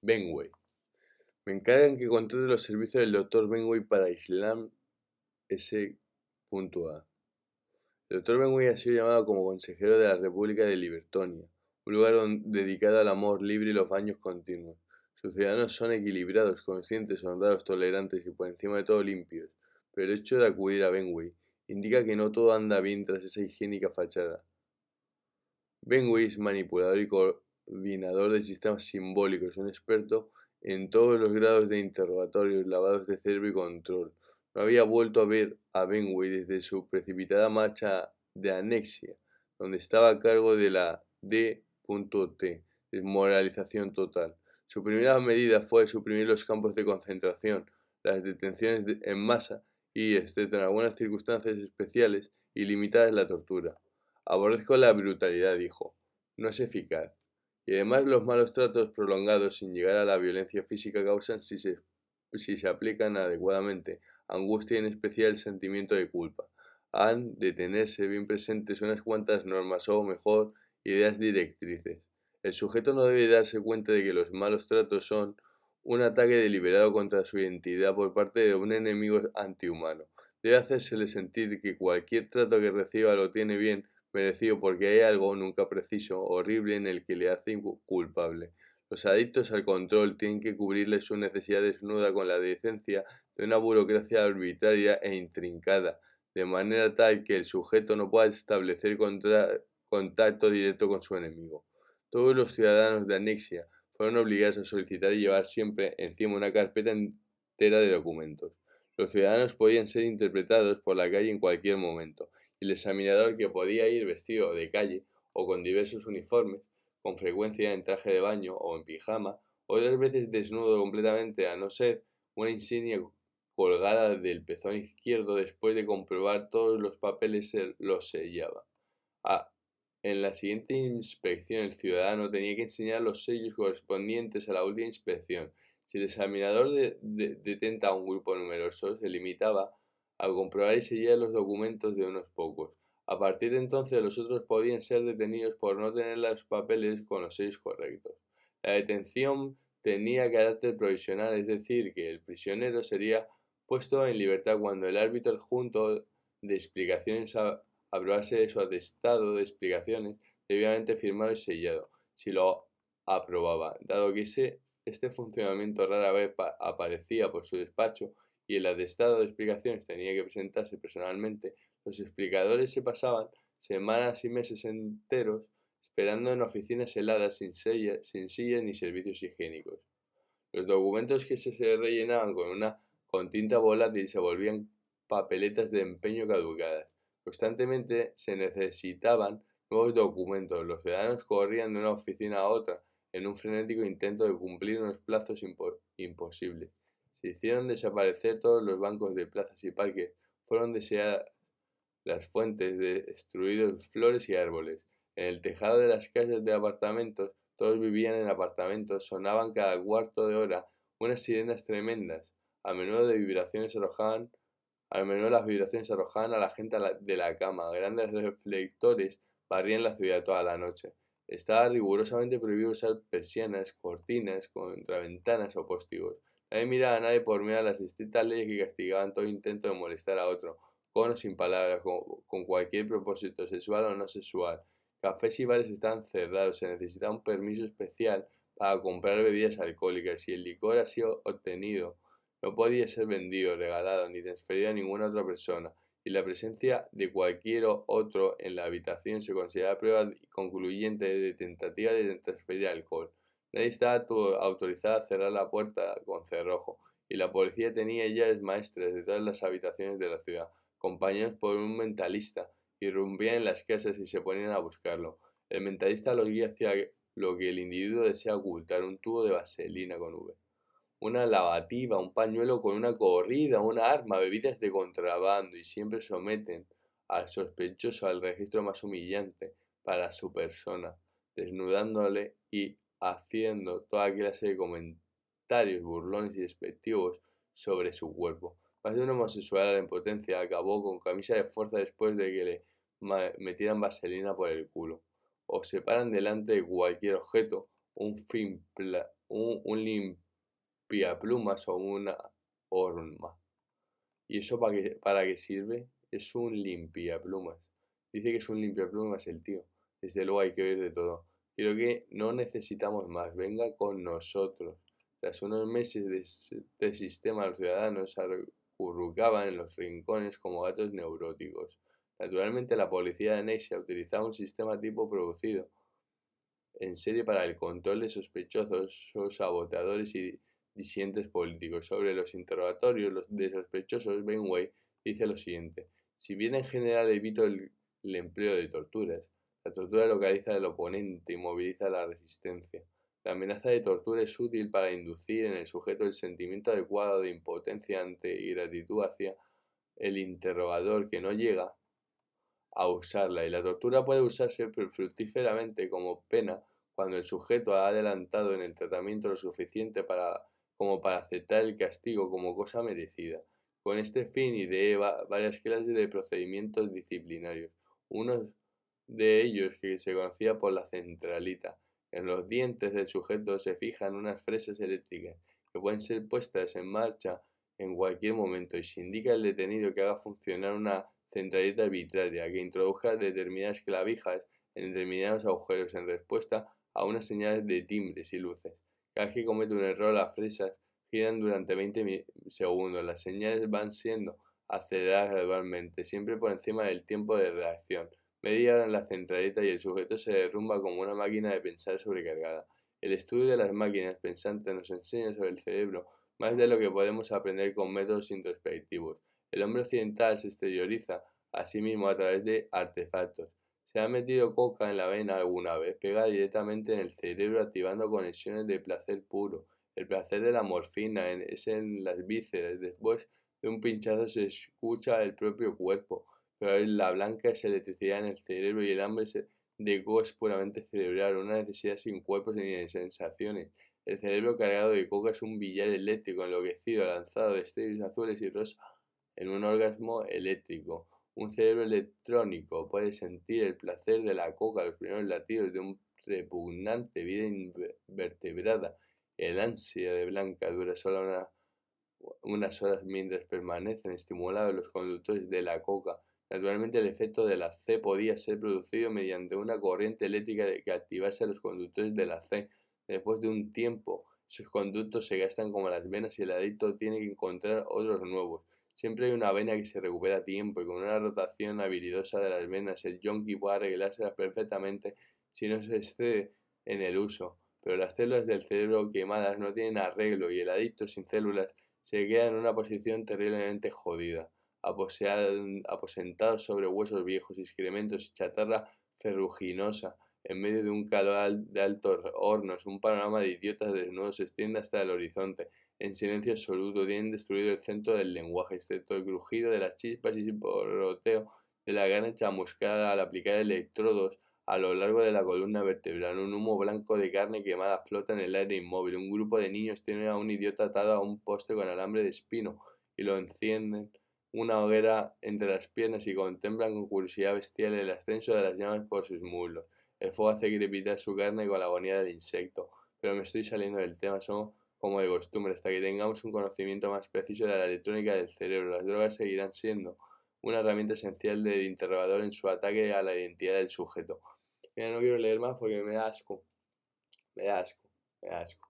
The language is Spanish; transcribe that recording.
Benway. Me encargan que controle los servicios del Dr. Benway para Islam S.A. El Dr. Benway ha sido llamado como consejero de la República de Libertonia, un lugar dedicado al amor libre y los baños continuos. Sus ciudadanos son equilibrados, conscientes, honrados, tolerantes y por encima de todo limpios. Pero el hecho de acudir a Benway indica que no todo anda bien tras esa higiénica fachada. Benway es manipulador y coordinador de sistemas simbólicos, un experto en todos los grados de interrogatorios, lavados de cerebro y control. No había vuelto a ver a Benway desde su precipitada marcha de anexia, donde estaba a cargo de la D.T, desmoralización total. Su primera medida fue suprimir los campos de concentración, las detenciones en masa y, excepto en algunas circunstancias especiales y limitadas, la tortura. Aborrezco la brutalidad, dijo. No es eficaz. Y además los malos tratos prolongados sin llegar a la violencia física causan, si se, si se aplican adecuadamente, angustia y en especial sentimiento de culpa. Han de tenerse bien presentes unas cuantas normas o, mejor, ideas directrices. El sujeto no debe darse cuenta de que los malos tratos son un ataque deliberado contra su identidad por parte de un enemigo antihumano. Debe hacérsele sentir que cualquier trato que reciba lo tiene bien merecido porque hay algo nunca preciso, horrible en el que le hace culpable. Los adictos al control tienen que cubrirle su necesidad desnuda con la decencia de una burocracia arbitraria e intrincada, de manera tal que el sujeto no pueda establecer contacto directo con su enemigo. Todos los ciudadanos de Anexia fueron obligados a solicitar y llevar siempre encima una carpeta entera de documentos. Los ciudadanos podían ser interpretados por la calle en cualquier momento, el examinador que podía ir vestido de calle o con diversos uniformes, con frecuencia en traje de baño o en pijama, otras veces desnudo completamente a no ser una insignia colgada del pezón izquierdo después de comprobar todos los papeles los sellaba. en la siguiente inspección el ciudadano tenía que enseñar los sellos correspondientes a la última inspección. Si el examinador detenta a un grupo numeroso, se limitaba al comprobar y sellar los documentos de unos pocos. A partir de entonces los otros podían ser detenidos por no tener los papeles con los sellos correctos. La detención tenía carácter provisional, es decir, que el prisionero sería puesto en libertad cuando el árbitro adjunto de explicaciones aprobase su atestado de explicaciones debidamente firmado y sellado, si lo aprobaba, dado que ese, este funcionamiento rara vez aparecía por su despacho, y el atestado de explicaciones tenía que presentarse personalmente, los explicadores se pasaban semanas y meses enteros esperando en oficinas heladas sin, sin sillas ni servicios higiénicos. Los documentos que se rellenaban con una con tinta volátil se volvían papeletas de empeño caducadas. Constantemente se necesitaban nuevos documentos. Los ciudadanos corrían de una oficina a otra en un frenético intento de cumplir unos plazos imposibles. Se hicieron desaparecer todos los bancos de plazas y parques, fueron deseadas las fuentes, destruidos flores y árboles. En el tejado de las casas de apartamentos, todos vivían en apartamentos, sonaban cada cuarto de hora unas sirenas tremendas. A menudo de vibraciones arrojaban, a menudo las vibraciones arrojaban a la gente de la cama. Grandes reflectores barrían la ciudad toda la noche. Estaba rigurosamente prohibido usar persianas, cortinas, contraventanas o postigos. Nadie miraba a nadie por miedo a las estrictas leyes que castigaban todo intento de molestar a otro, con o sin palabras, con, cualquier propósito, sexual o no sexual. Cafés y bares estaban cerrados, se necesitaba un permiso especial para comprar bebidas alcohólicas. Si el licor ha sido obtenido, no podía ser vendido, regalado ni transferido a ninguna otra persona, y la presencia de cualquier otro en la habitación se consideraba prueba concluyente de tentativa de transferir alcohol. Nadie estaba autorizado a cerrar la puerta con cerrojo, y la policía tenía llaves maestras de todas las habitaciones de la ciudad. Compañeros por un mentalista, irrumpían en las casas y se ponían a buscarlo. El mentalista lo guía hacia lo que el individuo desea ocultar, un tubo de vaselina con V, una lavativa, un pañuelo con una corrida, una arma, bebidas de contrabando, y siempre someten al sospechoso al registro más humillante para su persona, desnudándole y haciendo toda clase de comentarios burlones y despectivos sobre su cuerpo. Más de un homosexual a la impotencia acabó con camisa de fuerza después de que le metieran vaselina por el culo. O se paran delante de cualquier objeto un, un, un limpiaplumas o una horma. ¿Y eso para qué, para qué sirve? Es un limpiaplumas. Dice que es un limpiaplumas el tío. Desde luego hay que ver de todo. Creo que no necesitamos más. Venga con nosotros. Tras unos meses de, sistema, los ciudadanos acurrucaban en los rincones como gatos neuróticos. Naturalmente, la policía de Nesia utilizaba un sistema tipo producido en serie para el control de sospechosos, saboteadores y disidentes políticos. Sobre los interrogatorios de sospechosos, Benway dice lo siguiente. Si bien en general evito el empleo de torturas, la tortura localiza al oponente y moviliza la resistencia. La amenaza de tortura es útil para inducir en el sujeto el sentimiento adecuado de impotencia ante y gratitud hacia el interrogador que no llega a usarla y la tortura puede usarse fructíferamente como pena cuando el sujeto ha adelantado en el tratamiento lo suficiente para, como para aceptar el castigo como cosa merecida. Con este fin ideé varias clases de procedimientos disciplinarios. Unos de ellos que se conocía por la centralita. En los dientes del sujeto se fijan unas fresas eléctricas que pueden ser puestas en marcha en cualquier momento y se indica al detenido que haga funcionar una centralita arbitraria que introduzca determinadas clavijas en determinados agujeros en respuesta a unas señales de timbres y luces. Cada que comete un error las fresas giran durante 20 segundos. Las señales van siendo aceleradas gradualmente, siempre por encima del tiempo de reacción. Media hora en la centralita y el sujeto se derrumba como una máquina de pensar sobrecargada. El estudio de las máquinas pensantes nos enseña sobre el cerebro más de lo que podemos aprender con métodos introspectivos. El hombre occidental se exterioriza a sí mismo a través de artefactos. Se ha metido coca en la vena alguna vez, pega directamente en el cerebro activando conexiones de placer puro. El placer de la morfina es en las vísceras. Después de un pinchazo se escucha el propio cuerpo pero la blanca es electricidad en el cerebro y el hambre de coca es puramente cerebral, una necesidad sin cuerpos ni sensaciones. El cerebro cargado de coca es un billar eléctrico enloquecido, lanzado de estrellas azules y rosas en un orgasmo eléctrico. Un cerebro electrónico puede sentir el placer de la coca, los primeros latidos de un repugnante vida invertebrada. El ansia de blanca dura solo unas horas mientras permanecen estimulados los conductores de la coca Naturalmente el efecto de la C podía ser producido mediante una corriente eléctrica que activase los conductores de la C. Después de un tiempo, esos conductos se gastan como las venas y el adicto tiene que encontrar otros nuevos. Siempre hay una vena que se recupera a tiempo y con una rotación habilidosa de las venas el yonki puede arreglárselas perfectamente si no se excede en el uso. Pero las células del cerebro quemadas no tienen arreglo y el adicto sin células se queda en una posición terriblemente jodida aposentados sobre huesos viejos, excrementos y chatarra ferruginosa, en medio de un calor de altos hornos, un panorama de idiotas desnudos se extiende hasta el horizonte. En silencio absoluto tienen destruido el centro del lenguaje, excepto el crujido de las chispas y el porroteo de la gana chamuscada al aplicar electrodos a lo largo de la columna vertebral. Un humo blanco de carne quemada flota en el aire inmóvil. Un grupo de niños tiene a un idiota atado a un poste con alambre de espino y lo encienden una hoguera entre las piernas y contemplan con curiosidad bestial el ascenso de las llamas por sus muslos. El fuego hace crepitar su carne con la agonía del insecto. Pero me estoy saliendo del tema, son como de costumbre, hasta que tengamos un conocimiento más preciso de la electrónica del cerebro. Las drogas seguirán siendo una herramienta esencial del interrogador en su ataque a la identidad del sujeto. Mira, no quiero leer más porque me da asco. Me da asco, me da asco.